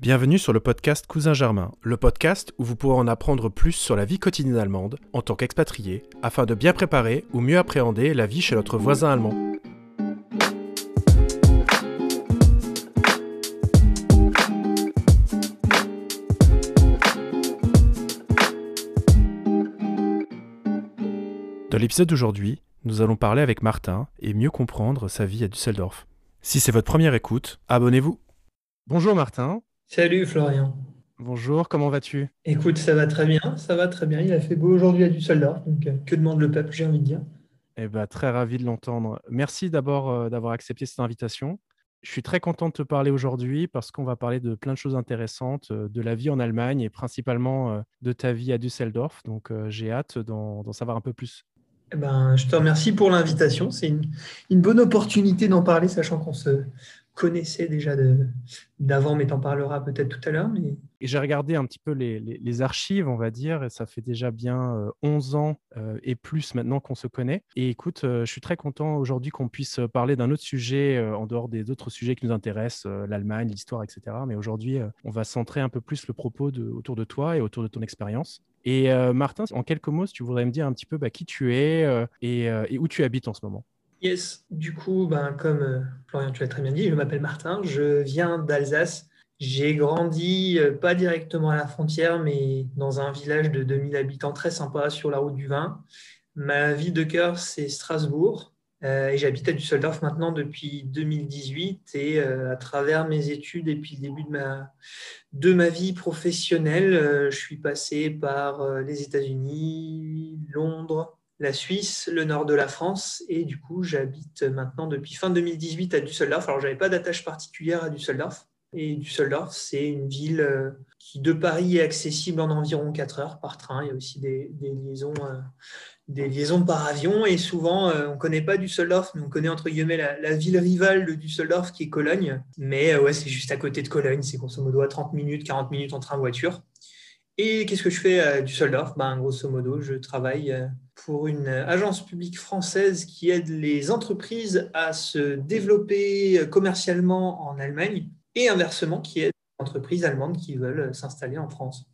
Bienvenue sur le podcast Cousin Germain, le podcast où vous pourrez en apprendre plus sur la vie quotidienne allemande en tant qu'expatrié, afin de bien préparer ou mieux appréhender la vie chez notre voisin allemand. Dans l'épisode d'aujourd'hui, nous allons parler avec Martin et mieux comprendre sa vie à Düsseldorf. Si c'est votre première écoute, abonnez-vous. Bonjour Martin. Salut Florian. Bonjour, comment vas-tu? Écoute, ça va très bien, ça va très bien. Il a fait beau aujourd'hui à Düsseldorf, donc euh, que demande le peuple, j'ai envie de dire? Eh ben, très ravi de l'entendre. Merci d'abord euh, d'avoir accepté cette invitation. Je suis très content de te parler aujourd'hui parce qu'on va parler de plein de choses intéressantes, euh, de la vie en Allemagne et principalement de ta vie à Düsseldorf. Donc j'ai hâte d'en savoir un peu plus. Eh ben, je te remercie pour l'invitation. C'est une, une, bonne opportunité d'en parler, sachant qu'on se, connaissais déjà d'avant, mais tu en parleras peut-être tout à l'heure. Mais... J'ai regardé un petit peu les, archives, on va dire, et ça fait déjà bien 11 euh, ans euh, et plus maintenant qu'on se connaît. Et écoute, euh, je suis très content aujourd'hui qu'on puisse parler d'un autre sujet en dehors des autres sujets qui nous intéressent, l'Allemagne, l'histoire, etc. Mais aujourd'hui, on va centrer un peu plus le propos autour de toi et autour de ton expérience. Et Martin, en quelques mots, tu voudrais me dire un petit peu bah, qui tu es et où tu habites en ce moment? Yes, du coup, ben, comme euh, Florian, tu l'as très bien dit, je m'appelle Martin, je viens d'Alsace. J'ai grandi euh, pas directement à la frontière, mais dans un village de 2000 habitants très sympa sur la route du vin. Ma ville de cœur, c'est Strasbourg. Euh, et j'habite à Düsseldorf maintenant depuis 2018. Et à travers mes études et puis le début de ma, de ma vie professionnelle, je suis passé par les États-Unis, Londres, la Suisse, le nord de la France. Et du coup, j'habite maintenant depuis fin 2018 à Düsseldorf. Alors, je n'avais pas d'attache particulière à Düsseldorf. Et Düsseldorf, c'est une ville euh, qui, de Paris, est accessible en environ 4 heures par train. Il y a aussi des, liaisons, euh, des liaisons par avion. Et souvent, euh, on ne connaît pas Düsseldorf, mais on connaît entre guillemets la, ville rivale de Düsseldorf qui est Cologne. Mais ouais, c'est juste à côté de Cologne. C'est grosso modo à 30 minutes, 40 minutes en train-voiture. Et qu'est-ce que je fais à Düsseldorf? Ben, Grosso modo, je travaille pour une agence publique française qui aide les entreprises à se développer commercialement en Allemagne et inversement qui aide les entreprises allemandes qui veulent s'installer en France.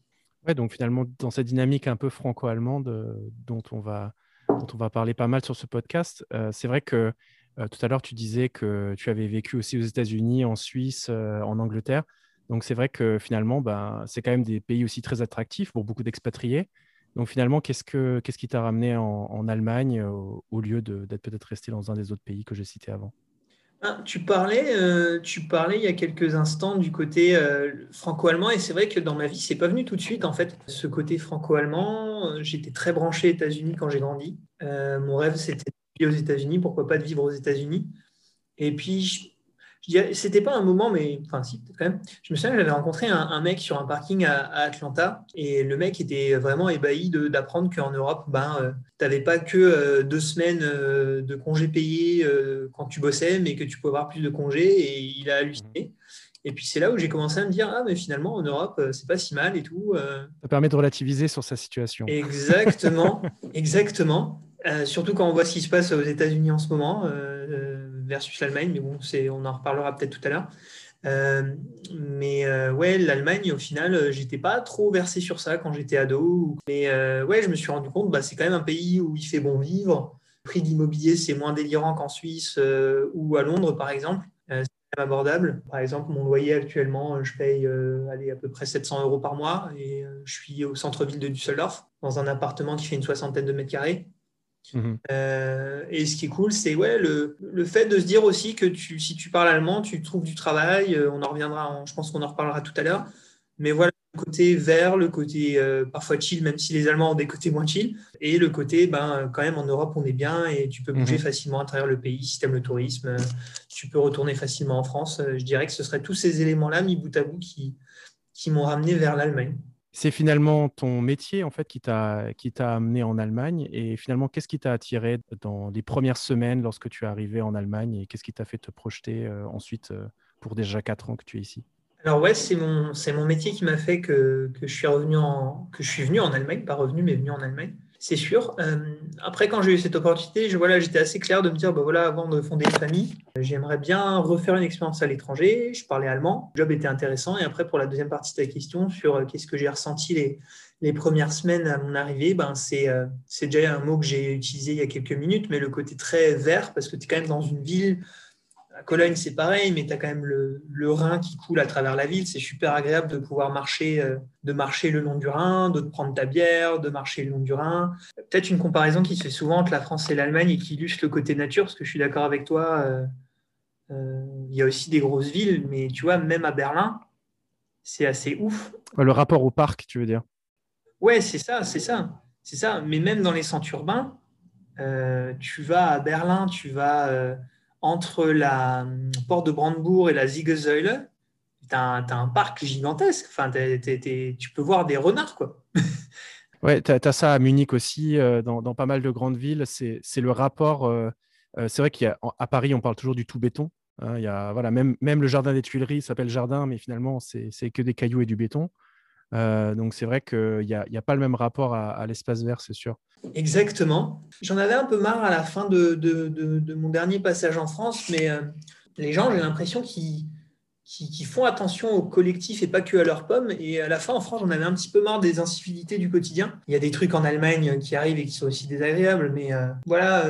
Ouais, donc finalement, dans cette dynamique un peu franco-allemande euh, dont, on va, dont on va parler pas mal sur ce podcast, euh, c'est vrai que euh, tout à l'heure, tu disais que tu avais vécu aussi aux États-Unis, en Suisse, en Angleterre. Donc c'est vrai que finalement, ben, c'est quand même des pays aussi très attractifs pour beaucoup d'expatriés. Donc finalement, qu'est-ce, que, qui t'a ramené en, Allemagne au, lieu d'être peut-être resté dans un des autres pays que j'ai cités avant? Ah, tu, parlais, euh, tu parlais il y a quelques instants du côté euh, franco-allemand et c'est vrai que dans ma vie, c'est pas venu tout de suite en fait. Ce côté franco-allemand, euh, j'étais très branché États-Unis quand j'ai grandi. mon rêve, c'était de vivre aux États-Unis, pourquoi pas de vivre aux États-Unis. Et puis, c'était pas un moment, mais enfin, si, quand même. Je me souviens, j'avais rencontré un, mec sur un parking à, Atlanta et le mec était vraiment ébahi d'apprendre qu'en Europe, ben, euh, tu n'avais pas que euh, deux semaines euh, de congés payés quand tu bossais, mais que tu pouvais avoir plus de congés et il a halluciné. Et puis c'est là où j'ai commencé à me dire ah mais finalement en Europe c'est pas si mal et tout. Ça permet de relativiser sur sa situation. Exactement, exactement. surtout quand on voit ce qui se passe aux États-Unis en ce moment versus l'Allemagne, mais bon, on en reparlera peut-être tout à l'heure. Euh, mais euh, ouais, l'Allemagne, au final, euh, j'étais pas trop versé sur ça quand j'étais ado. Mais ouais, je me suis rendu compte, bah, c'est quand même un pays où il fait bon vivre. Le prix de l'immobilier, c'est moins délirant qu'en Suisse ou à Londres, par exemple. c'est abordable. Par exemple, mon loyer actuellement, je paye à peu près 700 euros par mois et je suis au centre-ville de Düsseldorf, dans un appartement qui fait une soixantaine de mètres carrés. Mhm. Euh, et ce qui est cool, c'est ouais, le, le, fait de se dire aussi que tu, si tu parles allemand, tu trouves du travail. Euh, on en reviendra, je pense qu'on en reparlera tout à l'heure. Mais voilà, le côté vert, le côté euh, parfois chill, même si les Allemands ont des côtés moins chill. Et le côté, ben, quand même, en Europe, on est bien et tu peux bouger mhm. facilement à travers le pays si tu aimes le tourisme. tu peux retourner facilement en France. Je dirais que ce seraient tous ces éléments-là, mis bout à bout, qui, qui m'ont ramené vers l'Allemagne c'est finalement ton métier en fait qui t'a qui t'a amené en Allemagne et finalement qu'est-ce qui t'a attiré dans les premières semaines lorsque tu es arrivé en Allemagne et qu'est-ce qui t'a fait te projeter euh, ensuite euh, pour déjà quatre ans que tu es ici? Alors ouais, c'est mon c'est mon métier qui m'a fait que, que, je suis revenu en que je suis venu en Allemagne, pas revenu mais venu en Allemagne. C'est sûr. Euh, après, quand j'ai eu cette opportunité, je, voilà, j'étais assez clair de me dire, bah, voilà, avant de fonder une famille, j'aimerais bien refaire une expérience à l'étranger. Je parlais allemand, le job était intéressant. Et après, pour la deuxième partie de ta question sur euh, qu'est-ce que j'ai ressenti les, premières semaines à mon arrivée, ben, c'est, euh, c'est déjà un mot que j'ai utilisé il y a quelques minutes, mais le côté très vert, parce que tu es quand même dans une ville à Cologne, c'est pareil, mais tu as quand même le, Rhin qui coule à travers la ville. C'est super agréable de pouvoir marcher, euh, de marcher le long du Rhin, de prendre ta bière, de marcher le long du Rhin. Peut-être une comparaison qui se fait souvent entre la France et l'Allemagne et qui illustre le côté nature, parce que je suis d'accord avec toi. Euh, euh, il y a aussi des grosses villes, mais tu vois, même à Berlin, c'est assez ouf. Le rapport au parc, tu veux dire Ouais, c'est ça, c'est ça, c'est ça. Mais même dans les centres urbains, tu vas à Berlin, tu vas entre la hum, porte de Brandebourg et la Siegesäule, tu as, un parc gigantesque. Enfin, tu peux voir des renards, quoi. ouais, tu as, ça à Munich aussi, euh, dans, pas mal de grandes villes. C'est le rapport. Euh, euh, c'est vrai qu'à Paris, on parle toujours du tout béton. Hein. y a, voilà, même le jardin des Tuileries s'appelle jardin, mais finalement, c'est que des cailloux et du béton. Donc, c'est vrai qu'il n'y a, a, pas le même rapport à l'espace vert, c'est sûr. Exactement. J'en avais un peu marre à la fin de, mon dernier passage en France, mais euh, les gens, j'ai l'impression qu'ils qui, font attention au collectif et pas que à leurs pommes. Et à la fin, en France, j'en avais un petit peu marre des incivilités du quotidien. Il y a des trucs en Allemagne qui arrivent et qui sont aussi désagréables, mais euh, voilà,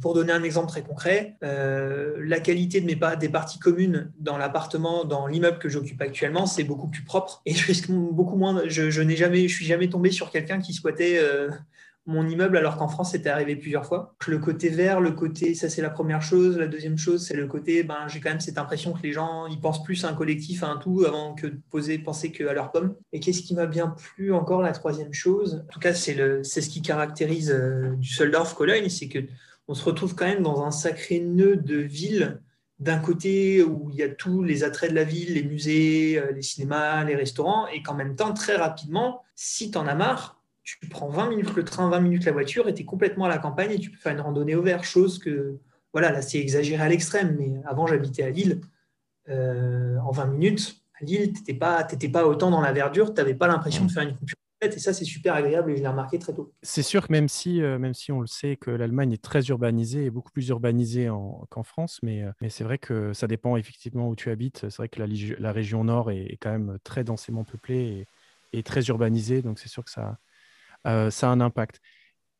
pour donner un exemple très concret, euh, la qualité de mes des parties communes dans l'appartement, dans l'immeuble que j'occupe actuellement, c'est beaucoup plus propre. Et je risque beaucoup moins. Je, je n'ai jamais, je suis jamais tombé sur quelqu'un qui squattait mon immeuble alors qu'en France c'était arrivé plusieurs fois. Le côté vert, le côté, ça c'est la première chose. La deuxième chose, c'est le côté, ben, j'ai quand même cette impression que les gens ils pensent plus à un collectif, à un tout, avant que de poser, penser qu'à leur pomme. Et qu'est-ce qui m'a bien plu encore La troisième chose, en tout cas c'est, ce qui caractérise euh, du Soldorf Cologne, c'est que on se retrouve quand même dans un sacré nœud de ville d'un côté où il y a tous les attraits de la ville, les musées, euh, les cinémas, les restaurants, et qu'en même temps, très rapidement, si tu en as marre, tu prends 20 minutes le train, 20 minutes la voiture et tu es complètement à la campagne et tu peux faire une randonnée au vert, chose que, voilà, là c'est exagéré à l'extrême, mais avant j'habitais à Lille, euh, en 20 minutes, à Lille, tu n'étais pas, pas autant dans la verdure, tu n'avais pas l'impression de faire une coupure et ça c'est super agréable et je l'ai remarqué très tôt. C'est sûr que même si, euh, même si on le sait que l'Allemagne est très urbanisée et beaucoup plus urbanisée qu'en France, mais, euh, mais c'est vrai que ça dépend effectivement où tu habites. C'est vrai que la, la région nord est, quand même très densément peuplée et, et très urbanisée, donc c'est sûr que ça, euh, ça a un impact.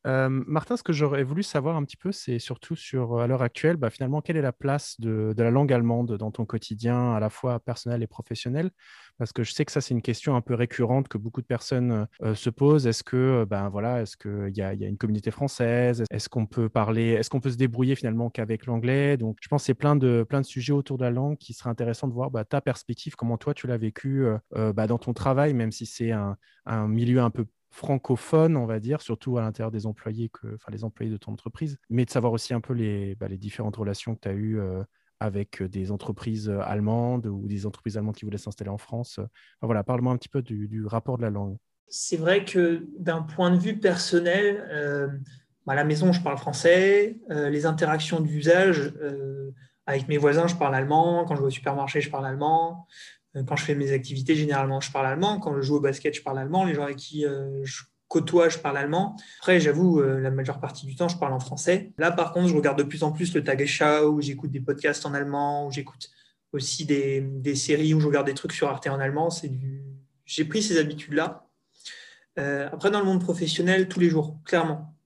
Euh, Martin, ce que j'aurais voulu savoir un petit peu, c'est surtout sur, à l'heure actuelle, bah, finalement, quelle est la place de, la langue allemande dans ton quotidien, à la fois personnel et professionnel? Parce que je sais que ça, c'est une question un peu récurrente que beaucoup de personnes euh, se posent. Est-ce que, ben voilà, est-ce qu'il y, a, une communauté française? Est-ce qu'on peut parler Est-ce qu'on peut se débrouiller finalement qu'avec l'anglais? Donc, je pense que c'est plein de, plein de sujets autour de la langue qui serait intéressant de voir bah, ta perspective, comment toi tu l'as vécu bah, dans ton travail, même si c'est un milieu un peu francophone, on va dire, surtout à l'intérieur des employés, que, enfin les employés de ton entreprise, mais de savoir aussi un peu les, bah, les différentes relations que tu as eues euh, avec euh, des entreprises euh, allemandes ou des entreprises allemandes qui voulaient s'installer en France. voilà, parle-moi un petit peu du, rapport de la langue. C'est vrai que d'un point de vue personnel, à la maison, je parle français. les interactions d'usage avec mes voisins, je parle allemand. Quand je vais au supermarché, je parle allemand. Euh, quand je fais mes activités, généralement, je parle allemand. Quand je joue au basket, je parle allemand. Les gens avec qui euh, je côtoie, je parle allemand. Après, j'avoue, euh, la majeure partie du temps, je parle en français. Là, par contre, je regarde de plus en plus le Tagesschau, où j'écoute des podcasts en allemand, où j'écoute aussi des, séries, où je regarde des trucs sur Arte en allemand. C'est du... J'ai pris ces habitudes-là. après, dans le monde professionnel, tous les jours, clairement.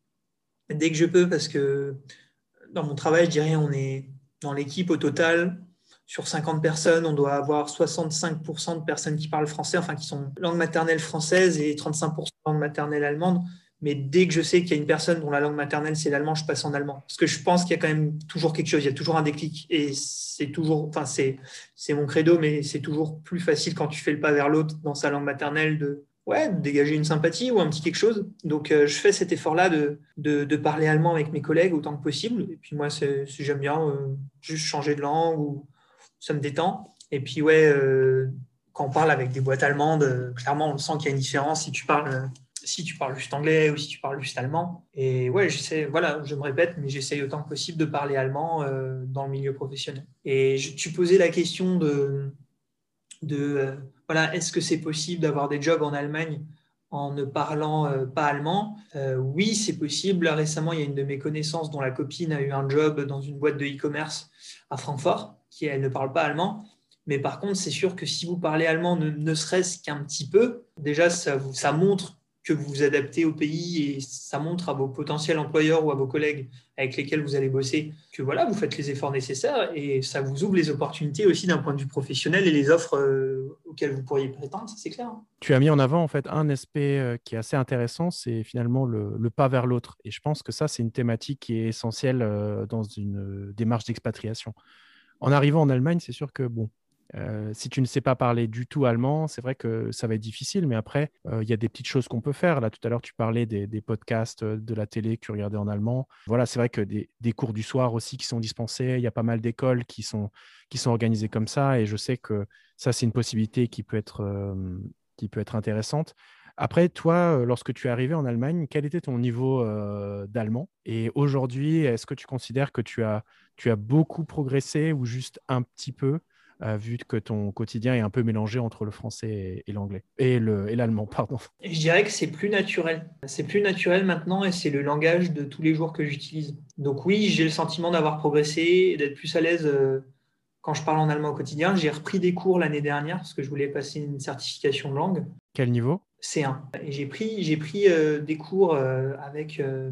Dès que je peux, parce que dans mon travail, je dirais, on est dans l'équipe au total, sur 50 personnes, on doit avoir 65% de personnes qui parlent français, enfin qui sont langue maternelle française et 35% langue maternelle allemande. Mais dès que je sais qu'il y a une personne dont la langue maternelle c'est l'allemand, je passe en allemand. Parce que je pense qu'il y a quand même toujours quelque chose, il y a toujours un déclic. Et c'est toujours, enfin c'est, mon credo, mais c'est toujours plus facile quand tu fais le pas vers l'autre dans sa langue maternelle de, ouais, dégager une sympathie ou un petit quelque chose. Donc, euh, je fais cet effort-là de, de, parler allemand avec mes collègues autant que possible. Et puis, moi, c'est, j'aime bien euh, juste changer de langue ou ça me détend. Et puis, ouais, euh, quand on parle avec des boîtes allemandes, euh, clairement, on sent qu'il y a une différence si tu parles. Euh, si tu parles juste anglais ou si tu parles juste allemand. Et ouais, j'essaie, voilà, je me répète, mais j'essaye autant que possible de parler allemand dans le milieu professionnel. Et tu posais la question de, voilà, est-ce que c'est possible d'avoir des jobs en Allemagne en ne parlant pas allemand? Oui, c'est possible. récemment, il y a une de mes connaissances dont la copine a eu un job dans une boîte de e-commerce à Francfort, qui elle ne parle pas allemand. Mais par contre, c'est sûr que si vous parlez allemand, ne, serait-ce qu'un petit peu, déjà, ça montre que vous vous adaptez au pays et ça montre à vos potentiels employeurs ou à vos collègues avec lesquels vous allez bosser que voilà, vous faites les efforts nécessaires et ça vous ouvre les opportunités aussi d'un point de vue professionnel et les offres euh, auxquelles vous pourriez prétendre, c'est clair. Hein. Tu as mis en avant en fait un aspect euh, qui est assez intéressant, c'est finalement le, pas vers l'autre. Et je pense que ça, c'est une thématique qui est essentielle euh, dans une démarche d'expatriation. En arrivant en Allemagne, c'est sûr que bon, euh, si tu ne sais pas parler du tout allemand, c'est vrai que ça va être difficile, mais après, euh, il y a des petites choses qu'on peut faire. Là, tout à l'heure, tu parlais des, podcasts euh, de la télé que tu regardais en allemand. Voilà, c'est vrai que des, cours du soir aussi qui sont dispensés. Il y a pas mal d'écoles qui sont, qui sont organisées comme ça, et je sais que ça, c'est une possibilité qui peut être, qui peut être intéressante. Après, toi, lorsque tu es arrivé en Allemagne, quel était ton niveau d'allemand? Et aujourd'hui, est-ce que tu considères que tu as, tu as beaucoup progressé ou juste un petit peu vu que ton quotidien est un peu mélangé entre le français et, l'anglais? Et l'allemand, pardon. Je dirais que c'est plus naturel. C'est plus naturel maintenant et c'est le langage de tous les jours que j'utilise. Donc oui, j'ai le sentiment d'avoir progressé et d'être plus à l'aise euh, quand je parle en allemand au quotidien. J'ai repris des cours l'année dernière parce que je voulais passer une certification de langue. Quel niveau? C1. Et j'ai pris, euh, des cours euh, avec euh,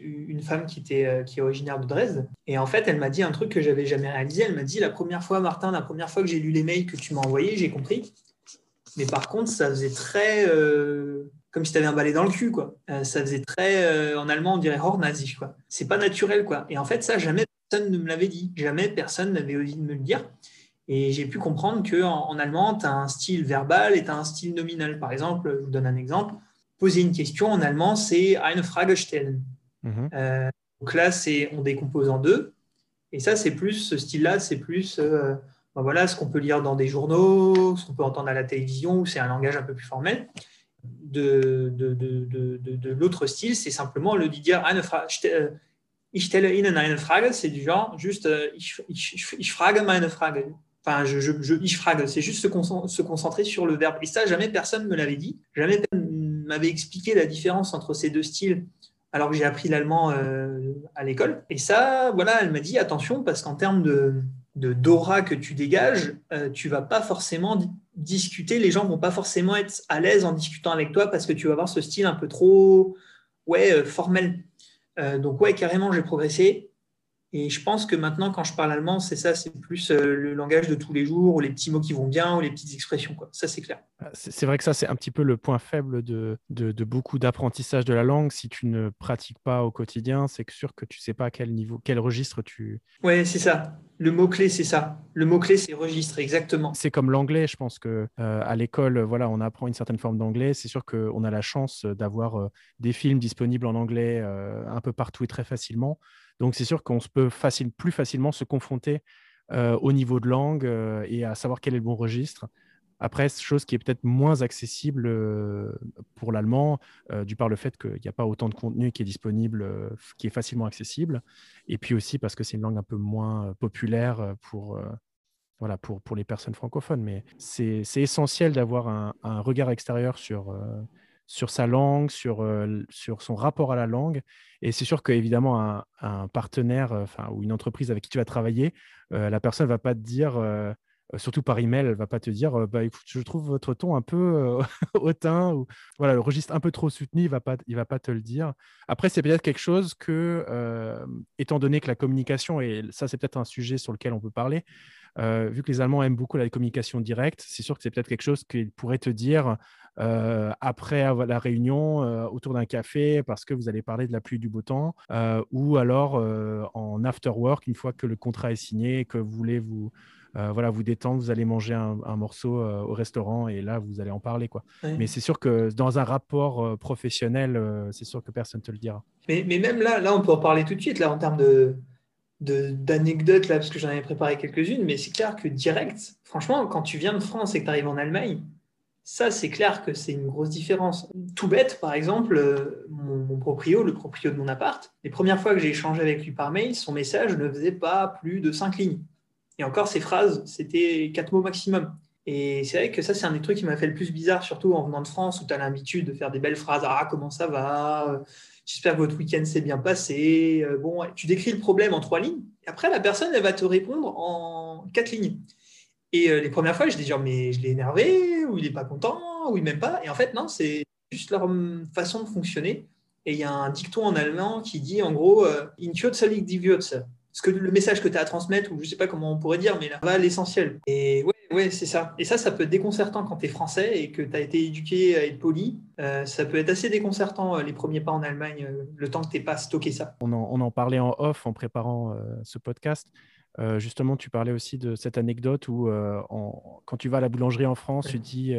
une femme qui, était, est originaire de Dresde. Et en fait, elle m'a dit un truc que j'avais jamais réalisé. Elle m'a dit La première fois, Martin, la première fois que j'ai lu les mails que tu m'as envoyés, j'ai compris. Mais par contre, ça faisait très. comme si tu avais un balai dans le cul, quoi. ça faisait très. en allemand, on dirait Hornazi, quoi. C'est pas naturel, quoi. Et en fait, ça, jamais personne ne me l'avait dit. Jamais personne n'avait osé me le dire. Et j'ai pu comprendre qu'en en, allemand, tu as un style verbal et tu as un style nominal. Par exemple, je vous donne un exemple. Poser une question en allemand, c'est eine Frage stellen. Mhm. Euh, donc là, c'est on décompose en deux. Et ça, c'est plus, ce style-là, c'est plus euh, ben voilà, ce qu'on peut lire dans des journaux, ce qu'on peut entendre à la télévision, c'est un langage un peu plus formel. De, de, de, de l'autre style, c'est simplement le dire eine Frage. Euh, ich stelle Ihnen eine Frage, c'est du genre juste ich, ich, ich frage meine Frage. Enfin, je, je, je c'est juste se, concentrer sur le verbe. Et ça, jamais personne ne me l'avait dit. Jamais personne m'avait expliqué la différence entre ces deux styles alors que j'ai appris l'allemand euh, à l'école. Et ça, voilà, elle m'a dit attention parce qu'en termes de, d'aura que tu dégages, euh, tu vas pas forcément discuter. Les gens vont pas forcément être à l'aise en discutant avec toi parce que tu vas avoir ce style un peu trop ouais, euh, formel. donc ouais, carrément, j'ai progressé. Et je pense que maintenant, quand je parle allemand, c'est ça, c'est plus euh, le langage de tous les jours, ou les petits mots qui vont bien, ou les petites expressions. Quoi. Ça, c'est clair. Ah, c'est vrai que ça, c'est un petit peu le point faible de, de, beaucoup d'apprentissage de la langue. Si tu ne pratiques pas au quotidien, c'est sûr que tu ne sais pas à quel niveau, quel registre tu. Oui, c'est ça. Le mot-clé, c'est ça. Le mot-clé, c'est registre, exactement. C'est comme l'anglais. Je pense que euh, à l'école, voilà, on apprend une certaine forme d'anglais. C'est sûr qu'on a la chance d'avoir euh, des films disponibles en anglais un peu partout et très facilement. Donc, c'est sûr qu'on peut plus facilement se confronter au niveau de langue et à savoir quel est le bon registre. Après, chose qui est peut-être moins accessible pour l'allemand, du par le fait qu'il n'y a pas autant de contenu qui est disponible, qui est facilement accessible, et puis aussi parce que c'est une langue un peu moins populaire pour, voilà, pour, pour les personnes francophones. Mais c'est essentiel d'avoir un, regard extérieur sur, sur sa langue, sur, sur son rapport à la langue. Et c'est sûr qu'évidemment, un, un partenaire enfin, ou une entreprise avec qui tu vas travailler, la personne ne va pas te dire, surtout par email, elle ne va pas te dire bah, écoute, je trouve votre ton un peu hautain ou voilà, le registre un peu trop soutenu, il ne va, pas, va pas te le dire. Après, c'est peut-être quelque chose que, étant donné que la communication, et ça, c'est peut-être un sujet sur lequel on peut parler, vu que les Allemands aiment beaucoup la communication directe, c'est sûr que c'est peut-être quelque chose qu'ils pourraient te dire euh, après la réunion euh, autour d'un café parce que vous allez parler de la pluie du beau temps, euh, ou alors en after work, une fois que le contrat est signé, que vous voulez vous, voilà, vous détendre, vous allez manger un, morceau au restaurant et là, vous allez en parler. Quoi. Mais c'est sûr que dans un rapport professionnel, c'est sûr que personne ne te le dira. Mais, mais, même là, là, on peut en parler tout de suite, là, en termes de d'anecdotes, là, parce que j'en avais préparé quelques-unes, mais c'est clair que direct, franchement, quand tu viens de France et que tu arrives en Allemagne, ça, c'est clair que c'est une grosse différence. Tout bête, par exemple, euh, mon, proprio, le proprio de mon appart, les premières fois que j'ai échangé avec lui par mail, son message ne faisait pas plus de cinq lignes. Et encore, ces phrases, c'était quatre mots maximum. Et c'est vrai que ça, c'est un des trucs qui m'a fait le plus bizarre, surtout en venant de France, où tu as l'habitude de faire des belles phrases. Ah, comment ça va? J'espère que votre week-end s'est bien passé. Bon, tu décris le problème en trois lignes. Après, la personne, elle va te répondre en quatre lignes. Et les premières fois, je dis genre, mais je l'ai énervé, ou il n'est pas content, ou il m'aime pas. Et en fait, non, c'est juste leur façon de fonctionner. Et il y a un dicton en allemand qui dit en gros euh, In die Würze. Que le message que tu as à transmettre, ou je ne sais pas comment on pourrait dire, mais là va l'essentiel. Et ouais, ouais c'est ça. Et ça, ça peut être déconcertant quand tu es français et que tu as été éduqué à être poli. Euh, ça peut être assez déconcertant euh, les premiers pas en Allemagne, le temps que tu pas stocké ça. On en, on en, parlait en off en préparant ce podcast. justement, tu parlais aussi de cette anecdote où, quand tu vas à la boulangerie en France, tu dis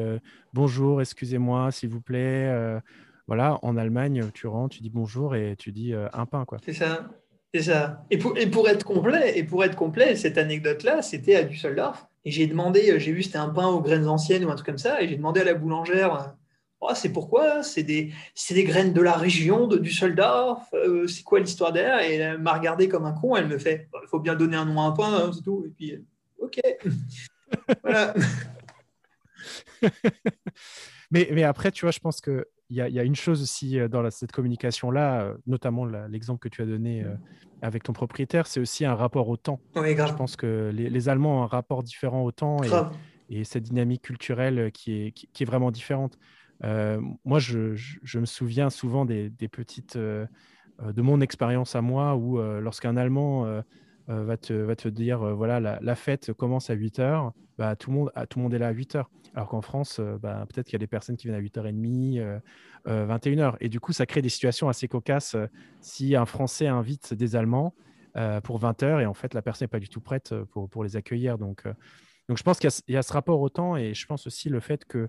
bonjour, excusez-moi, s'il vous plaît. Voilà, en Allemagne, tu rentres, tu dis bonjour et tu dis euh, un pain. quoi. C'est ça. C'est ça. Et pour, et pour, être complet, et pour être complet, cette anecdote-là, c'était à Düsseldorf. Et j'ai demandé, euh, j'ai vu c'était un pain aux graines anciennes ou un truc comme ça, et j'ai demandé à la boulangère, oh, c'est pourquoi C'est des, des graines de la région de Düsseldorf. Euh, c'est quoi l'histoire derrière? Et elle m'a regardé comme un con. Elle me fait, il faut bien donner un nom à un pain, hein, c'est tout. Et puis, ok. voilà. mais, mais après, tu vois, je pense que il y, a une chose aussi euh, dans cette communication-là, euh, notamment l'exemple que tu as donné euh, avec ton propriétaire, c'est aussi un rapport au temps. Je pense que les, Allemands ont un rapport différent au temps et, cette dynamique culturelle qui est, qui, est vraiment différente. moi, je, je, me souviens souvent des, des petites, de mon expérience à moi, où lorsqu'un Allemand va, te, va te dire, voilà, la, fête commence à 8 heures, bah, tout, le monde, tout le monde est là à 8 heures. Alors qu'en France, euh, bah, peut-être qu'il y a des personnes qui viennent à 8h30, 21h. Euh, euh, Et du coup, ça crée des situations assez cocasses si un Français invite des Allemands pour 20h et en fait, la personne n'est pas du tout prête pour, pour les accueillir. Donc, donc je pense qu'il y, a ce rapport au temps et je pense aussi le fait que,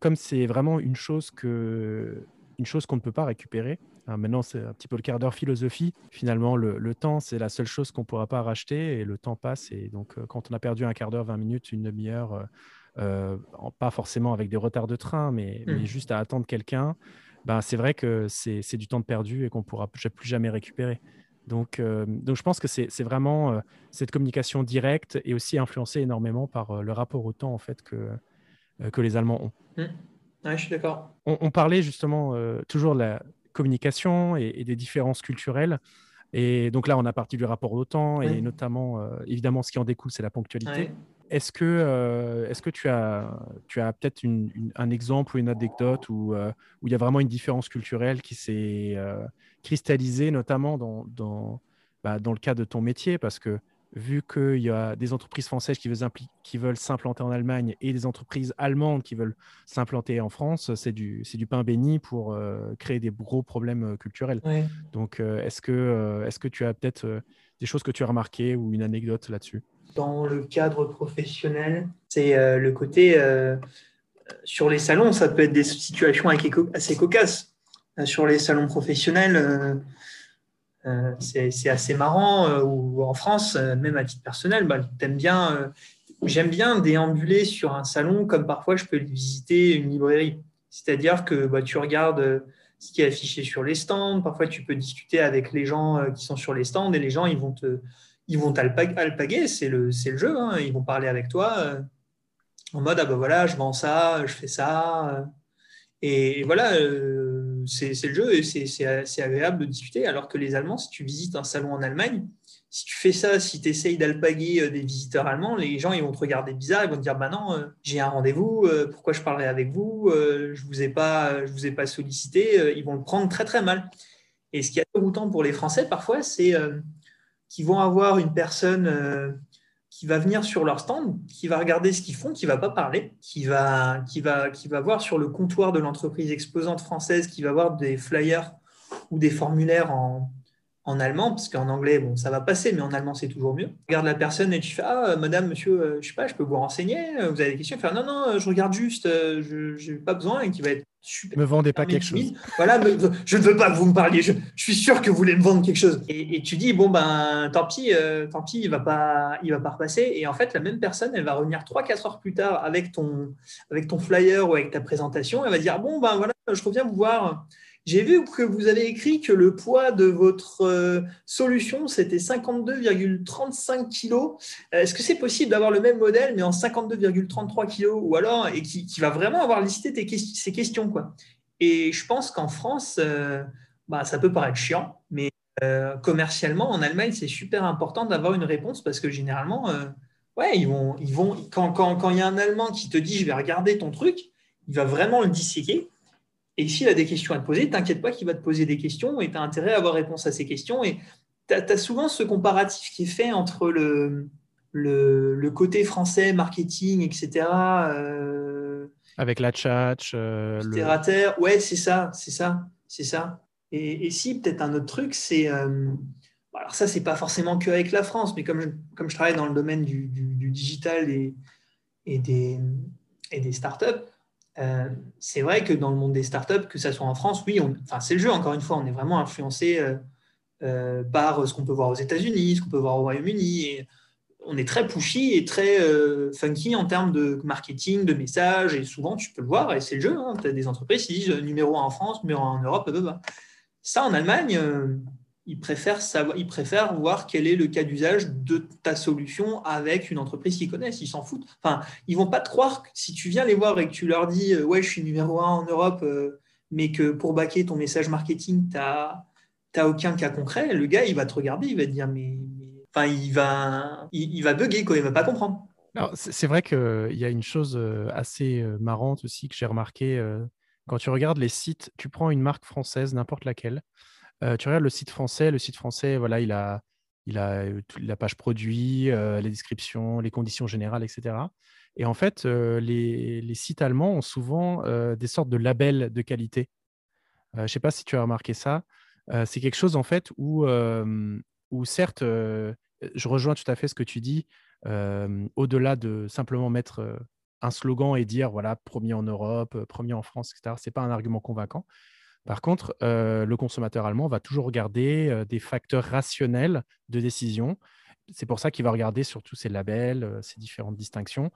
comme c'est vraiment une chose que une chose qu'on ne peut pas récupérer. Hein, maintenant, c'est un petit peu le quart d'heure philosophie. Finalement, le, le temps, c'est la seule chose qu'on ne pourra pas racheter et le temps passe. Et donc, quand on a perdu un quart d'heure, 20 minutes, une demi-heure, euh, pas forcément avec des retards de train, mais, mais mmh. juste à attendre quelqu'un, ben, c'est vrai que c'est du temps de perdu et qu'on ne pourra plus jamais récupérer. Donc, euh, donc je pense que c'est vraiment euh, cette communication directe et aussi influencée énormément par le rapport au temps en fait que, que les Allemands ont. Mmh. je suis d'accord. On, parlait justement toujours de la communication et, des différences culturelles. Et donc là, on a parti du rapport au temps et notamment, évidemment, ce qui en découle, c'est la ponctualité. Est-ce que, euh, est que tu as, tu as peut-être un exemple ou une anecdote où, euh, où il y a vraiment une différence culturelle qui s'est euh, cristallisée, notamment dans, dans, bah, dans, le cas de ton métier? Parce que vu qu'il y a des entreprises françaises qui veulent, qui veulent s'implanter en Allemagne et des entreprises allemandes qui veulent s'implanter en France, c'est du, du pain béni pour créer des gros problèmes culturels. Donc, est-ce que, est que tu as peut-être des choses que tu as remarquées ou une anecdote là-dessus? Dans le cadre professionnel, c'est euh, le côté euh, sur les salons, ça peut être des situations assez cocasses. Euh, sur les salons professionnels, c'est assez marrant. ou en France, même à titre personnel, bah, j'aime bien déambuler sur un salon comme parfois je peux visiter une librairie. C'est-à-dire que bah, tu regardes ce qui est affiché sur les stands. Parfois, tu peux discuter avec les gens qui sont sur les stands et les gens, ils vont te, c'est le, jeu, hein. ils vont parler avec toi euh, en mode ah ben voilà, je vends ça, je fais ça. Euh. et, voilà, euh, c'est le jeu et c'est agréable de discuter. Alors que les Allemands, si tu visites un salon en Allemagne, si tu fais ça, si tu essayes d'alpaguer des visiteurs allemands, les gens ils vont te regarder bizarre, ils vont te dire bah non, j'ai un rendez-vous, pourquoi je parlerai avec vous, je vous vous ai pas sollicité, ils vont le prendre très très mal. Et ce qui est déroutant pour les Français parfois, c'est qui vont avoir une personne euh, qui va venir sur leur stand, qui va regarder ce qu'ils font, qui va pas parler, qui va, qui va, qui va voir sur le comptoir de l'entreprise exposante française, qui va voir des flyers ou des formulaires en, en allemand, parce qu'en anglais, bon, ça va passer, mais en allemand, c'est toujours mieux. Regarde la personne et tu fais Ah, madame, monsieur, euh, je sais pas, je peux vous renseigner Vous avez des questions? Faire Non, non, je regarde juste, euh, je n'ai pas besoin, et qui va être Super. Me vendez pas quelque chose. Voilà, je ne veux pas que vous me parliez. Je, suis sûr que vous voulez me vendre quelque chose. Et, tu dis bon ben tant pis, euh, tant pis, il va pas, il va pas repasser. Et en fait, la même personne, elle va revenir 3-4 heures plus tard avec ton, avec ton flyer ou avec ta présentation. Elle va dire bon ben voilà, je reviens vous voir. J'ai vu que vous avez écrit que le poids de votre euh, solution, c'était 52,35 kg. Est-ce que c'est possible d'avoir le même modèle, mais en 52,33 kg Ou alors, et qui, va vraiment avoir listé tes, ces questions quoi. Et je pense qu'en France, euh, bah, ça peut paraître chiant, mais euh, commercialement, en Allemagne, c'est super important d'avoir une réponse parce que généralement, ouais, ils vont, ils vont, quand il y a un Allemand qui te dit je vais regarder ton truc, il va vraiment le disséquer et s'il a des questions à te poser, t'inquiète pas qu'il va te poser des questions et tu as intérêt à avoir réponse à ces questions. Et tu as, souvent ce comparatif qui est fait entre le, le, côté français, marketing, etc. Euh, Avec la chat. Euh, le... Ouais, c'est ça, c'est ça, c'est ça. Et, si, peut-être un autre truc, c'est. Euh, alors, ça, c'est pas forcément que avec la France, mais comme je, comme je travaille dans le domaine du, du, digital et, et, des, et des startups, euh, c'est vrai que dans le monde des startups, que ce soit en France, oui, enfin, c'est le jeu, encore une fois, on est vraiment influencé euh, euh, par ce qu'on peut voir aux États-Unis, ce qu'on peut voir au Royaume-Uni. On est très pushy et très funky en termes de marketing, de messages, et souvent tu peux le voir, et c'est le jeu. Hein, tu as des entreprises qui disent numéro 1 en France, numéro 1 en Europe, ça en Allemagne ils préfèrent, voir quel est le cas d'usage de ta solution avec une entreprise qu'ils connaissent. Ils s'en foutent. Enfin, ils vont pas te croire que si tu viens les voir et que tu leur dis euh, Ouais, je suis numéro un en Europe, euh, mais que pour baquer ton message marketing, tu n'as aucun cas concret, le gars, il va te regarder, il va te dire Mais. Il va, il, va bugger, quoi, il va pas comprendre. C'est vrai qu'il y a une chose euh, assez marrante aussi que j'ai remarqué. Quand tu regardes les sites, tu prends une marque française, n'importe laquelle, euh, tu regardes le site français, le site français, voilà, il a, il a euh, la page produit, euh, les descriptions, les conditions générales, etc. Et en fait, les, sites allemands ont souvent des sortes de labels de qualité. je ne sais pas si tu as remarqué ça. c'est quelque chose en fait où, où certes, je rejoins tout à fait ce que tu dis, au-delà de simplement mettre un slogan et dire voilà, premier en Europe, premier en France, etc. Ce n'est pas un argument convaincant. Par contre, euh, le consommateur allemand va toujours regarder euh, des facteurs rationnels de décision. C'est pour ça qu'il va regarder surtout ces labels, euh, ces différentes distinctions.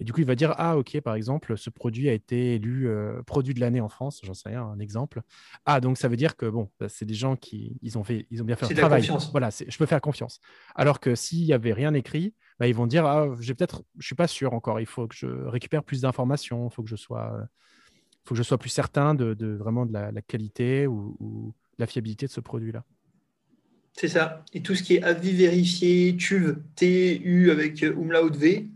Et du coup, il va dire Ah, OK, par exemple, ce produit a été élu produit de l'année en France, j'en sais rien, un exemple. Ah, donc ça veut dire que bon, bah, c'est des gens qui ils ont, fait, ils ont bien fait leur travail. Confiance. Voilà, je peux faire confiance. Alors que s'il n'y avait rien écrit, bah, ils vont dire Ah, peut-être, je ne suis pas sûr encore, il faut que je récupère plus d'informations, il faut que je sois faut que je sois plus certain de, vraiment de la, qualité ou, la fiabilité de ce produit-là. C'est ça. Et tout ce qui est avis vérifié, TUV, TU avec umlaut V,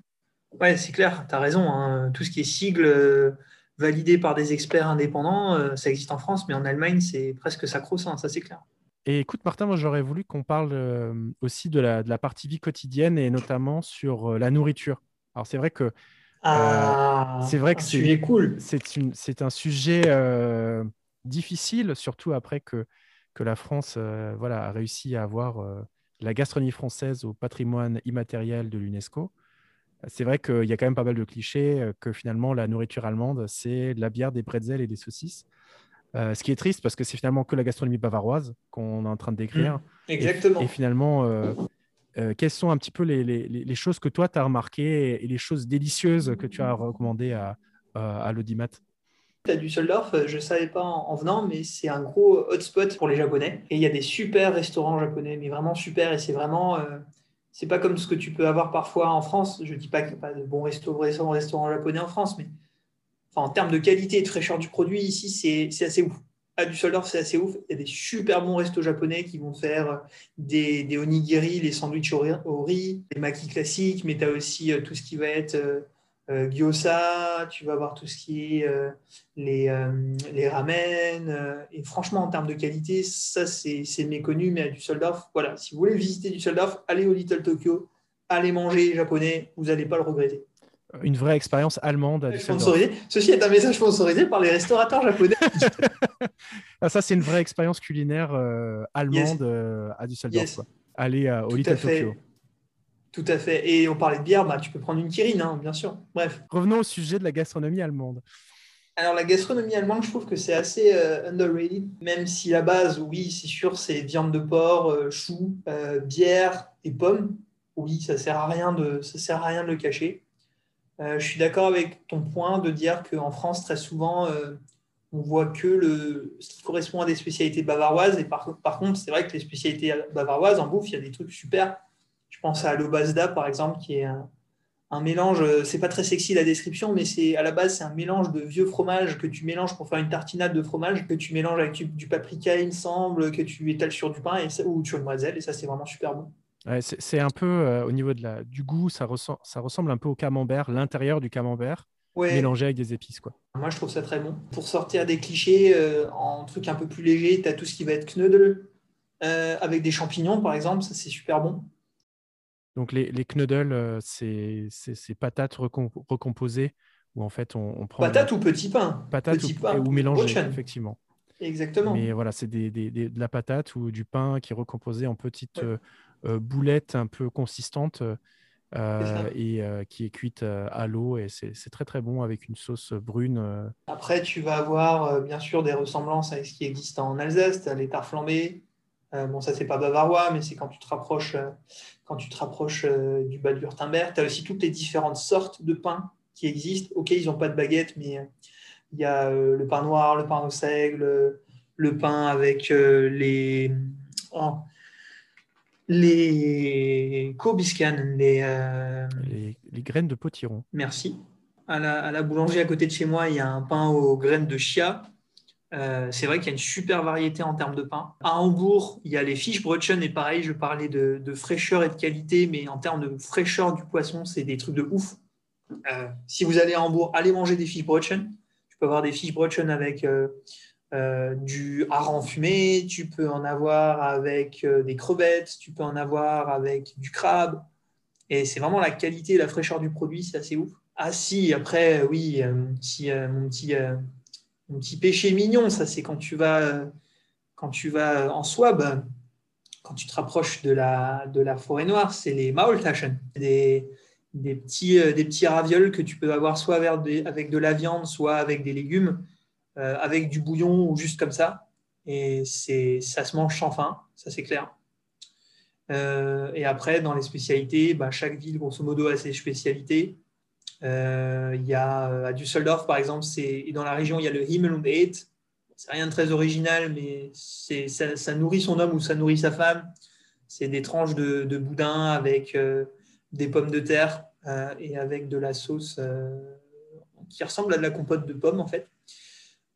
ouais, c'est clair, tu as raison. Hein. Tout ce qui est sigle euh, validé par des experts indépendants, euh, ça existe en France, mais en Allemagne, c'est presque sacro-saint, ça c'est clair. Et écoute, Martin, moi j'aurais voulu qu'on parle euh, aussi de la, de la, partie vie quotidienne et notamment sur la nourriture. Alors c'est vrai que ah, c'est vrai que c'est cool. C'est un sujet euh, difficile, surtout après que, que la France euh, voilà, a réussi à avoir euh, la gastronomie française au patrimoine immatériel de l'UNESCO. C'est vrai qu'il y a quand même pas mal de clichés que finalement la nourriture allemande, c'est de la bière, des pretzels et des saucisses. ce qui est triste parce que c'est finalement que la gastronomie bavaroise qu'on est en train de décrire. Mmh, exactement. et finalement, euh, quelles sont un petit peu les, choses que toi, tu as remarquées et, les choses délicieuses que tu as recommandées à, à, l'Audimat? As du Soldorf, je ne savais pas en, venant, mais c'est un gros hotspot pour les Japonais. Et il y a des super restaurants japonais, mais vraiment super. Et c'est vraiment. Euh, c'est pas comme ce que tu peux avoir parfois en France. Je ne dis pas qu'il n'y a pas de bons restaurants, restaurants japonais en France, mais en termes de qualité et de fraîcheur du produit, ici, c'est assez ouf à Düsseldorf, c'est assez ouf. Il y a des super bons restos japonais qui vont faire des, onigiri, les sandwichs au riz, les makis classiques, mais tu as aussi euh, tout ce qui va être euh, euh, tu vas avoir tout ce qui est les, les ramen. et franchement, en termes de qualité, ça, c'est méconnu, mais à Düsseldorf, voilà, si vous voulez visiter Düsseldorf, allez au Little Tokyo, allez manger japonais, vous n'allez pas le regretter une vraie expérience allemande. Ceci est un message sponsorisé par les restaurateurs japonais. Ah, ça, c'est une vraie expérience culinaire euh, allemande euh, à Düsseldorf. Aller au Little Tokyo. Tout à fait. Et on parlait de bière, bah, tu peux prendre une Kirin, hein, bien sûr. Bref. Revenons au sujet de la gastronomie allemande. Alors, la gastronomie allemande, je trouve que c'est assez euh, underrated, même si la base, oui, c'est sûr, c'est viande de porc, choux, bière et pommes. Oui, ça sert à rien de, ça sert à rien de le cacher. Euh, je suis d'accord avec ton point de dire qu'en France, très souvent, euh, on voit que le, ce qui correspond à des spécialités bavaroises. Et par, contre, c'est vrai que les spécialités bavaroises, en bouffe, il y a des trucs super. Je pense à l'obasda, par exemple, qui est un, un mélange, c'est pas très sexy la description, mais c'est à la base, c'est un mélange de vieux fromage que tu mélanges pour faire une tartinade de fromage, que tu mélanges avec du, paprika, il me semble, que tu étales sur du pain et ou sur une moiselle, et ça, c'est vraiment super bon. C'est un peu, euh, au niveau de la, du goût, ça, ressemble, ça ressemble un peu au camembert, l'intérieur du camembert, mélangé avec des épices. Quoi. Moi, je trouve ça très bon. Pour sortir des clichés, euh, en truc un peu plus léger, tu as tout ce qui va être knödel, euh, avec des champignons, par exemple, ça, c'est super bon. Donc les, les knuddles, euh, c'est patates recomposées où en fait on, prend patates ou petit pain, patates ou, pain, ou mélangées effectivement. Exactement. Mais voilà, c'est des, des, de la patate ou du pain qui est recomposé en petites euh, boulettes un peu consistantes et qui est cuite à l'eau et c'est très très bon avec une sauce brune. Après, tu vas avoir bien sûr des ressemblances avec ce qui existe en Alsace, as les flambées, euh, bon, ça, c'est pas bavarois, mais c'est quand tu te rapproches, euh, quand tu te rapproches euh, du bas de Wurtemberg. Tu as aussi toutes les différentes sortes de pains qui existent. Ok, ils n'ont pas de baguette, mais il y a le pain noir, le pain au seigle, le pain avec les. Oh, les les... les, graines de potiron. Merci. À la, à la boulangerie à côté de chez moi, il y a un pain aux graines de chia euh, c'est vrai qu'il y a une super variété en termes de pain. À Hambourg, il y a les fish brötchen et pareil, je parlais de, fraîcheur et de qualité, mais en termes de fraîcheur du poisson, c'est des trucs de ouf. Euh, si vous allez à Hambourg, allez manger des fish brötchen. Tu peux avoir des fish brötchen avec euh, du hareng fumé, tu peux en avoir avec des crevettes, tu peux en avoir avec du crabe. Et c'est vraiment la qualité et la fraîcheur du produit, c'est assez ouf. Ah si, après, oui, si, mon petit un petit péché mignon, ça c'est quand tu vas quand tu vas en Swab, quand tu te rapproches de la, de la forêt noire, c'est les Maultaschen, des, des, petits, euh, des petits ravioles que tu peux avoir soit avec de la viande, soit avec des légumes, euh, avec du bouillon ou juste comme ça. Et ça se mange sans faim, ça c'est clair. Euh, et après, dans les spécialités, bah, chaque ville, grosso modo, a ses spécialités. Euh, il y a à Düsseldorf, par exemple, c'est dans la région, il y a le Himmel und Eit. C'est rien de très original, mais ça, ça, nourrit son homme ou ça nourrit sa femme. C'est des tranches de, boudin avec des pommes de terre et avec de la sauce qui ressemble à de la compote de pommes, en fait.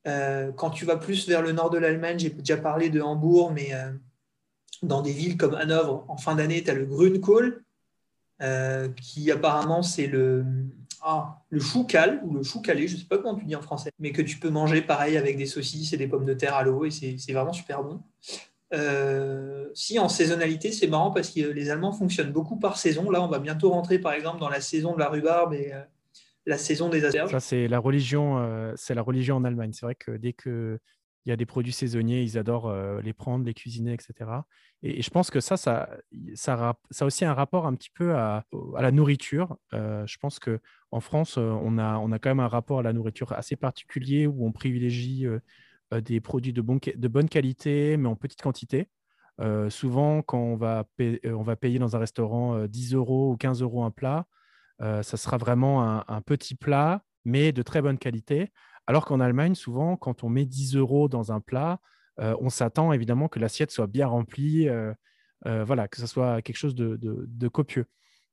Quand tu vas plus vers le nord de l'Allemagne, j'ai déjà parlé de Hambourg, mais dans des villes comme Hanovre, en fin d'année, tu as le Grünkohl, qui apparemment c'est le, ah, le chou cal ou le chou calé, je ne sais pas comment tu dis en français, mais que tu peux manger pareil avec des saucisses et des pommes de terre à l'eau et c'est vraiment super bon. Euh, si en saisonnalité, c'est marrant parce que les Allemands fonctionnent beaucoup par saison. Là, on va bientôt rentrer par exemple dans la saison de la rhubarbe et euh, la saison des asperges. Ça, c'est la religion, euh, c'est la religion en Allemagne. C'est vrai que dès que il y a des produits saisonniers, ils adorent euh, les prendre, les cuisiner, etc. Et, je pense que ça, ça, a aussi un rapport un petit peu à, la nourriture. Euh, je pense qu'en France, euh, on a, quand même un rapport à la nourriture assez particulier où on privilégie des produits de, bonne qualité, mais en petite quantité. souvent, quand on va payer dans un restaurant 10 euros ou 15 euros un plat, ça sera vraiment un, un petit plat, mais de très bonne qualité. Alors qu'en Allemagne, souvent, quand on met 10 euros dans un plat, euh, on s'attend évidemment que l'assiette soit bien remplie, euh, euh, voilà, que ce soit quelque chose de, copieux.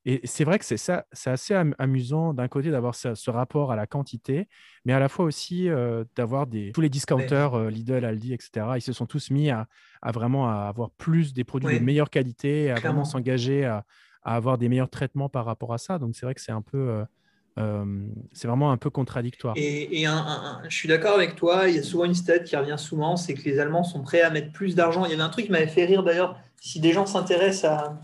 Et c'est vrai que c'est ça, c'est assez amusant d'un côté d'avoir ce, rapport à la quantité, mais à la fois aussi d'avoir des tous les discounters, Lidl, Aldi, etc. Ils se sont tous mis à, vraiment avoir plus des produits de meilleure qualité, à vraiment s'engager à, à, avoir des meilleurs traitements par rapport à ça. Donc c'est vrai que c'est un peu euh, c'est vraiment un peu contradictoire. Et, je suis d'accord avec toi, il y a souvent une stat qui revient souvent, c'est que les Allemands sont prêts à mettre plus d'argent. Il y avait un truc qui m'avait fait rire d'ailleurs, si des gens s'intéressent à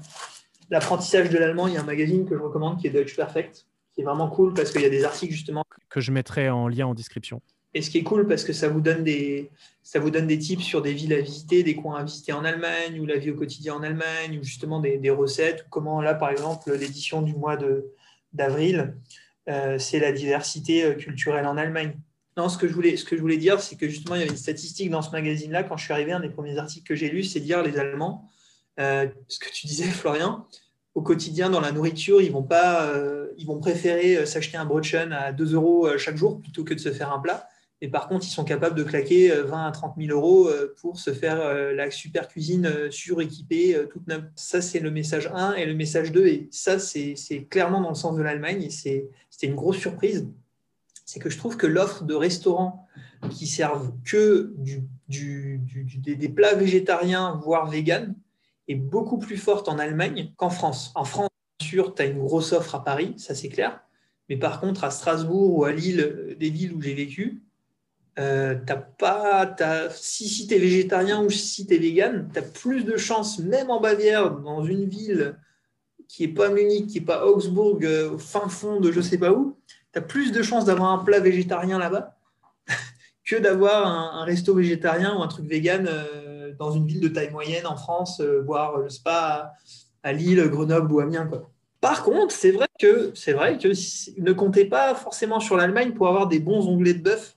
l'apprentissage de l'allemand, il y a un magazine que je recommande qui est Deutsch Perfect, qui est vraiment cool parce qu'il y a des articles justement. Que je mettrai en lien en description. Et ce qui est cool parce que ça vous donne des, ça vous donne des tips sur des villes à visiter, des coins à visiter en Allemagne, ou la vie au quotidien en Allemagne, ou justement des, des recettes, comment là par exemple l'édition du mois d'avril, euh, c'est la diversité euh, culturelle en Allemagne. Non, ce que je voulais, ce que je voulais dire, c'est que justement, il y avait une statistique dans ce magazine-là. Quand je suis arrivé, un des premiers articles que j'ai lus, c'est dire les Allemands, euh, ce que tu disais, Florian, au quotidien, dans la nourriture, ils vont, pas, ils vont préférer s'acheter un brötchen à 2 euros chaque jour plutôt que de se faire un plat. Et par contre, ils sont capables de claquer 20 à 30 000 euros pour se faire la super cuisine suréquipée, toute. Ça, c'est le message 1 et le message 2. Et ça, c'est clairement dans le sens de l'Allemagne. C'était une grosse surprise. C'est que je trouve que l'offre de restaurants qui servent que des, plats végétariens, voire véganes, est beaucoup plus forte en Allemagne qu'en France. En France, bien sûr, tu as une grosse offre à Paris, ça c'est clair. Mais par contre, à Strasbourg ou à Lille, des villes où j'ai vécu, euh, pas, si, tu es végétarien ou si tu es vegan, tu as plus de chances, même en Bavière, dans une ville qui n'est pas Munich, qui n'est pas Augsbourg, euh, au fin fond de je sais pas où, tu as plus de chances d'avoir un plat végétarien là-bas que d'avoir un, resto végétarien ou un truc vegan euh, dans une ville de taille moyenne en France, euh, voire le spa à, Lille, Grenoble ou Amiens. Quoi. Par contre, c'est vrai que vrai que ne comptez pas forcément sur l'Allemagne pour avoir des bons onglets de bœuf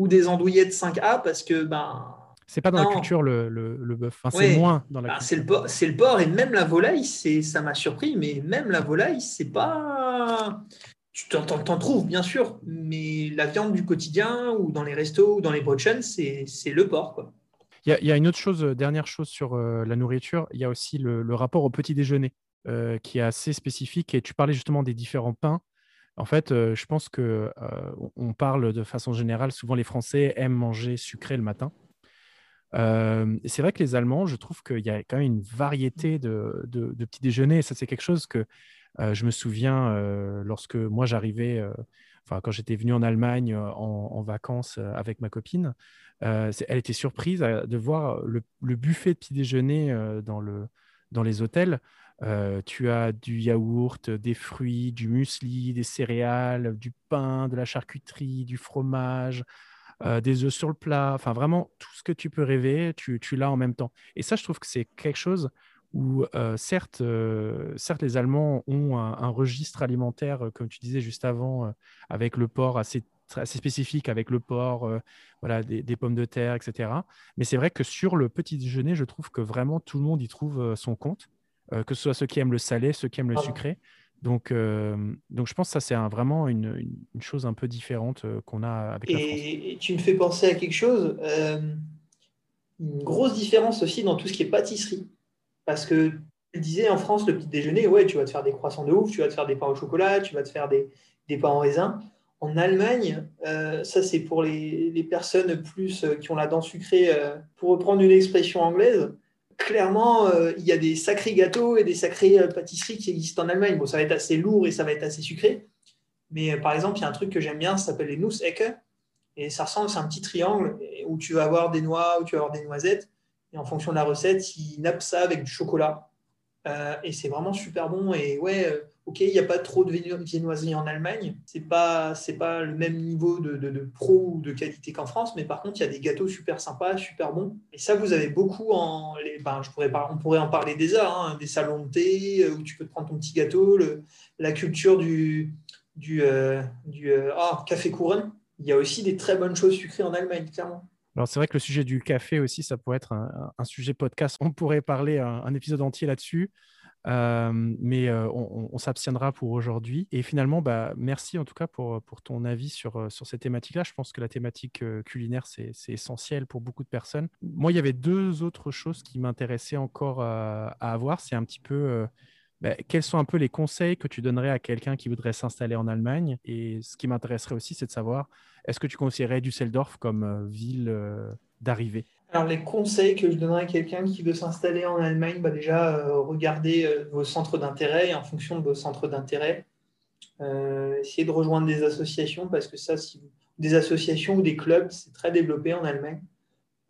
ou des andouillettes 5A parce que ben c'est pas dans la culture le, le, bœuf. c'est moins dans la bah, C'est le, porc, le porc et même la volaille, ça m'a surpris, mais même la volaille, c'est pas. Tu t'en trouves, bien sûr, mais la viande du quotidien ou dans les restos ou dans les brochens, c'est le porc. Il y, a, une autre chose, euh, dernière chose sur euh, la nourriture, il y a aussi le, rapport au petit déjeuner euh, qui est assez spécifique. Et tu parlais justement des différents pains. En fait, je pense que on parle de façon générale, souvent les Français aiment manger sucré le matin. c'est vrai que les Allemands, je trouve qu'il y a quand même une variété de, petits déjeuners. Ça, c'est quelque chose que euh, je me souviens euh, lorsque moi j'arrivais, euh, enfin quand j'étais venu en Allemagne en, vacances avec ma copine, elle était surprise de voir le, buffet de petit déjeuner dans, le, dans les hôtels. Tu as du yaourt, des fruits, du muesli, des céréales, du pain, de la charcuterie, du fromage, des œufs sur le plat. Enfin, vraiment, tout ce que tu peux rêver, tu, l'as en même temps. Et ça, je trouve que c'est quelque chose où certes, certes, les Allemands ont un, registre alimentaire, comme tu disais juste avant, avec le porc assez, assez spécifique, avec le porc, voilà, des, pommes de terre, etc. Mais c'est vrai que sur le petit déjeuner, je trouve que vraiment tout le monde y trouve son compte, que ce soit ceux qui aiment le salé, ceux qui aiment le sucré. Donc, donc je pense que ça, c'est vraiment une, une, chose un peu différente qu'on a avec et, la France. Et tu me fais penser à quelque chose, une grosse différence aussi dans tout ce qui est pâtisserie. Parce que tu disais en France, le petit déjeuner, ouais, tu vas te faire des croissants de ouf, tu vas te faire des pains au chocolat, tu vas te faire des, des pains en raisin. En Allemagne, euh, ça c'est pour les, les, personnes plus euh, qui ont la dent sucrée, euh, pour reprendre une expression anglaise, clairement, il y a des sacrés gâteaux et des sacrées pâtisseries qui existent en Allemagne. Bon, ça va être assez lourd et ça va être assez sucré. Mais par exemple, il y a un truc que j'aime bien, ça s'appelle les Nussecke. Et ça ressemble, c'est un petit triangle où tu vas avoir des noix, où tu vas avoir des noisettes. Et en fonction de la recette, ils nappent ça avec du chocolat. Euh, et c'est vraiment super bon. Et ouais, euh, ok, il n'y a pas trop de viennoiserie en Allemagne. C'est pas, pas le même niveau de, de, pro ou de qualité qu'en France, mais par contre, il y a des gâteaux super sympas, super bons. Et ça, vous avez beaucoup en. Ben, je pourrais, on pourrait en parler des heures, hein, des salons de thé euh, où tu peux te prendre ton petit gâteau, la culture du, du, du oh, café couronne. Il y a aussi des très bonnes choses sucrées en Allemagne, clairement. Alors c'est vrai que le sujet du café aussi, ça pourrait être un, sujet podcast. On pourrait parler un, épisode entier là-dessus. Mais on, s'abstiendra pour aujourd'hui. Et finalement, bah, merci en tout cas pour, pour ton avis sur, sur cette thématique-là. Je pense que la thématique culinaire, c'est essentiel pour beaucoup de personnes. Moi, il y avait deux autres choses qui m'intéressaient encore à, avoir. C'est un petit peu bah, quels sont un peu les conseils que tu donnerais à quelqu'un qui voudrait s'installer en Allemagne? Et ce qui m'intéresserait aussi, c'est de savoir, est-ce que tu considérais Düsseldorf comme ville d'arrivée? Alors, les conseils que je donnerais à quelqu'un qui veut s'installer en Allemagne, bah déjà, euh, regardez vos centres d'intérêt et en fonction de vos centres d'intérêt, essayez de rejoindre des associations parce que ça, si des associations ou des clubs, c'est très développé en Allemagne.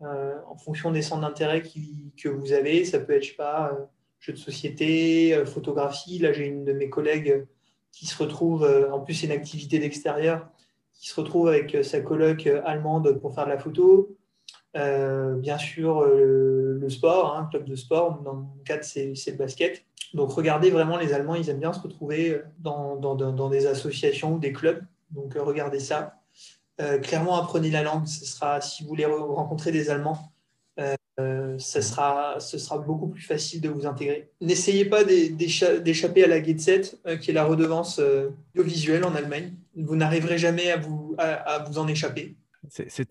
en fonction des centres d'intérêt que vous avez, ça peut être, je sais pas, jeux de société, euh, photographie. Là, j'ai une de mes collègues qui se retrouve, euh, en plus c'est une activité d'extérieur, qui se retrouve avec euh, sa coloc allemande pour faire de la photo. Bien sûr, le, sport, un hein, club de sport, dans mon cas, c'est le basket. Donc regardez vraiment, les Allemands, ils aiment bien se retrouver dans, dans, dans des associations ou des clubs. Donc regardez ça. clairement, apprenez la langue. Ce sera, si vous voulez rencontrer des Allemands, euh, ce, sera, ce sera beaucoup plus facile de vous intégrer. N'essayez pas d'échapper à la Get euh, qui est la redevance euh, audiovisuelle en Allemagne. Vous n'arriverez jamais à vous, à, vous en échapper.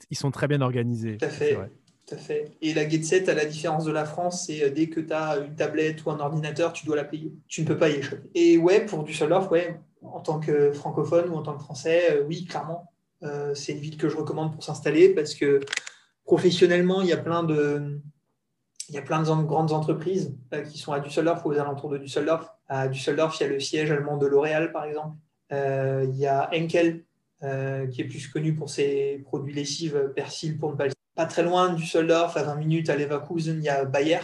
Ils sont très bien organisés. Tout à fait. Tout à fait. Et la Get à la différence de la France, c'est euh, dès que tu as une tablette ou un ordinateur, tu dois la payer. Tu ne peux pas y échapper. Et ouais, pour Düsseldorf, ouais, en tant que francophone ou en tant que français, euh, oui, clairement. Euh, c'est une ville que je recommande pour s'installer parce que professionnellement, il y a plein de, il y a plein de grandes entreprises qui sont à Düsseldorf ou aux alentours de Düsseldorf. À Düsseldorf, il y a le siège allemand de L'Oréal, par exemple. il y a Henkel, qui est plus connu pour ses produits lessives, Persil pour ne pas pas très loin du Düsseldorf, à 20 minutes à Leverkusen, il y a Bayer.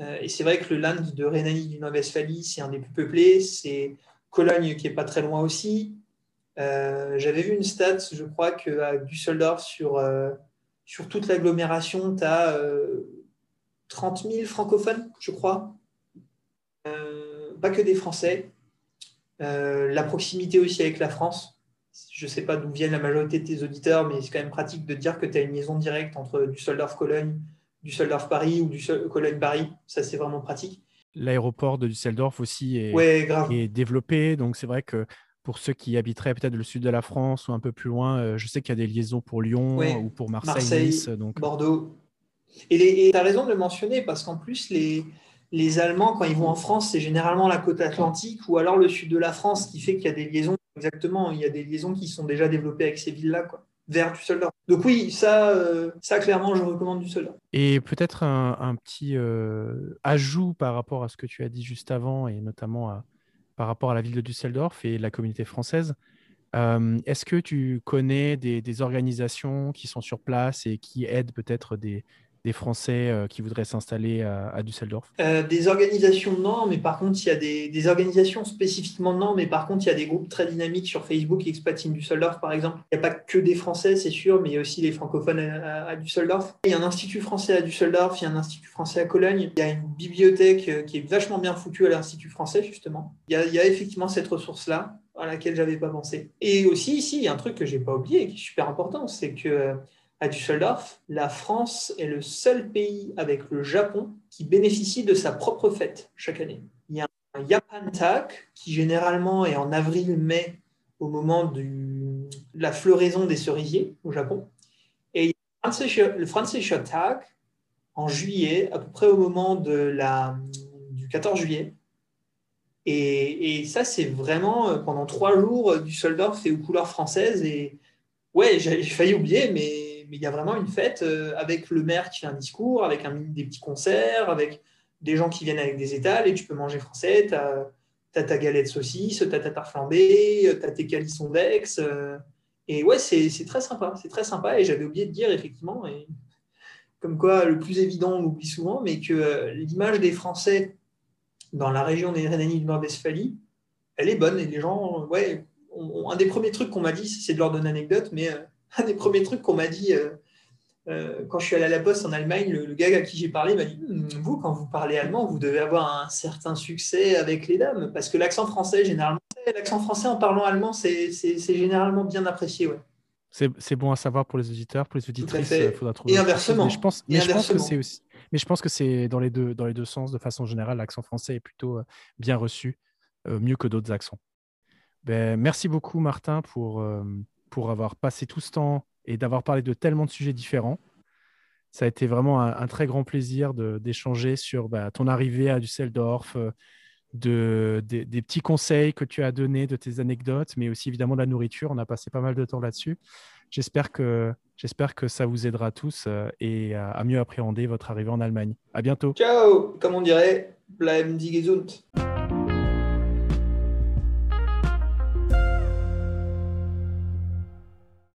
Euh, et c'est vrai que le land de Rhénanie du Nord-Westphalie, c'est un des plus peuplés. C'est Cologne qui est pas très loin aussi. Euh, j'avais vu une stat, je crois qu'à Düsseldorf, sur, euh, sur toute l'agglomération, tu as 30 000 francophones, je crois. pas que des Français. la proximité aussi avec la France je ne sais pas d'où viennent la majorité de tes auditeurs, mais c'est quand même pratique de dire que tu as une liaison directe entre Düsseldorf-Cologne, Düsseldorf-Paris ou du Cologne-Paris. Ça, c'est vraiment pratique. L'aéroport de Düsseldorf aussi est, développé. Donc, c'est vrai que pour ceux qui habiteraient peut-être le sud de la France ou un peu plus loin, euh, je sais qu'il y a des liaisons pour Lyon ou pour Marseille, nice, donc... Bordeaux. Et tu as raison de le mentionner parce qu'en plus, les, les Allemands, quand ils vont en France, c'est généralement la côte atlantique ou alors le sud de la France qui fait qu'il y a des liaisons Exactement, il y a des liaisons qui sont déjà développées avec ces villes-là, quoi, vers soldat. Donc oui, ça, euh, ça clairement, je recommande soldat. Et peut-être un, petit euh, ajout par rapport à ce que tu as dit juste avant, et notamment par rapport à la ville de Düsseldorf et la communauté française. Euh, est-ce que tu connais des, organisations qui sont sur place et qui aident peut-être des, des Français euh, qui voudraient s'installer à, Düsseldorf? Euh, Des organisations, non, mais par contre, il y a des, organisations spécifiquement, non, mais par contre, il y a des groupes très dynamiques sur Facebook, Expat in Düsseldorf, par exemple. Il n'y a pas que des Français, c'est sûr, mais il y a aussi les francophones à, Düsseldorf. Il y a un institut français à Düsseldorf, il y a un institut français à Cologne, il y a une bibliothèque euh, qui est vachement bien foutue à l'Institut français, justement. Il y a, il y a effectivement cette ressource-là à laquelle j'avais pas pensé. Et aussi, ici, il y a un truc que j'ai pas oublié, qui est super important, c'est que à Düsseldorf, la France est le seul pays avec le Japon qui bénéficie de sa propre fête chaque année. Il y a un Japan Tag qui généralement est en avril-mai au moment de la floraison des cerisiers au Japon. Et le Franzischer Tag en juillet, à peu près au moment de la, du 14 juillet. Et, et ça, c'est vraiment euh, pendant trois jours, Düsseldorf est aux couleurs françaises. Et ouais, j'ai failli oublier, mais mais il y a vraiment une fête euh, avec le maire qui fait un discours, avec des petits concerts, avec des gens qui viennent avec des étals et tu peux manger français. Tu as, ta galette saucisse, tu ta tarte flambée, tu as tes calissons d'ex. Euh, et ouais, c'est très sympa. C'est très sympa. Et j'avais oublié de dire, effectivement, comme quoi le plus évident, on l'oublie souvent, mais que euh, l'image des Français dans la région des Rhénanie du Nord-Westphalie, elle est bonne. Et les gens, ouais, un des premiers trucs qu'on m'a dit, c'est de leur donner une anecdote, mais un des premiers trucs qu'on m'a dit euh, euh, quand je suis allé à la poste en Allemagne, le, gars à qui j'ai parlé m'a dit Vous, quand vous parlez allemand, vous devez avoir un certain succès avec les dames, parce que l'accent français, généralement, l'accent français en parlant allemand, c'est généralement bien apprécié. Ouais. C'est bon à savoir pour les auditeurs, pour les auditrices, il faudra trouver. Et inversement. Mais je pense, mais je pense que c'est aussi. Mais je pense que c'est dans les deux dans les deux sens. De façon générale, l'accent français est plutôt euh, bien reçu, mieux que d'autres accents. Ben, merci beaucoup, Martin, pour pour avoir passé tout ce temps et d'avoir parlé de tellement de sujets différents. Ça a été vraiment un, très grand plaisir d'échanger sur bah, ton arrivée à Düsseldorf, euh, de, des petits conseils que tu as donnés, de tes anecdotes, mais aussi évidemment de la nourriture. On a passé pas mal de temps là-dessus. J'espère que, que ça vous aidera tous euh, et à, mieux appréhender votre arrivée en Allemagne. À bientôt. Ciao, comme on dirait, bleiben die.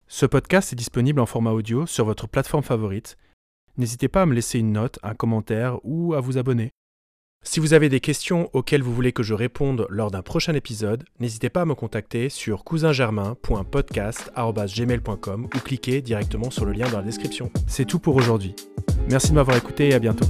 Ce podcast est disponible en format audio sur votre plateforme favorite. N'hésitez pas à me laisser une note, un commentaire ou à vous abonner. Si vous avez des questions auxquelles vous voulez que je réponde lors d'un prochain épisode, n'hésitez pas à me contacter sur cousingermain.podcast.gmail.com ou cliquez directement sur le lien dans la description. C'est tout pour aujourd'hui. Merci de m'avoir écouté et à bientôt.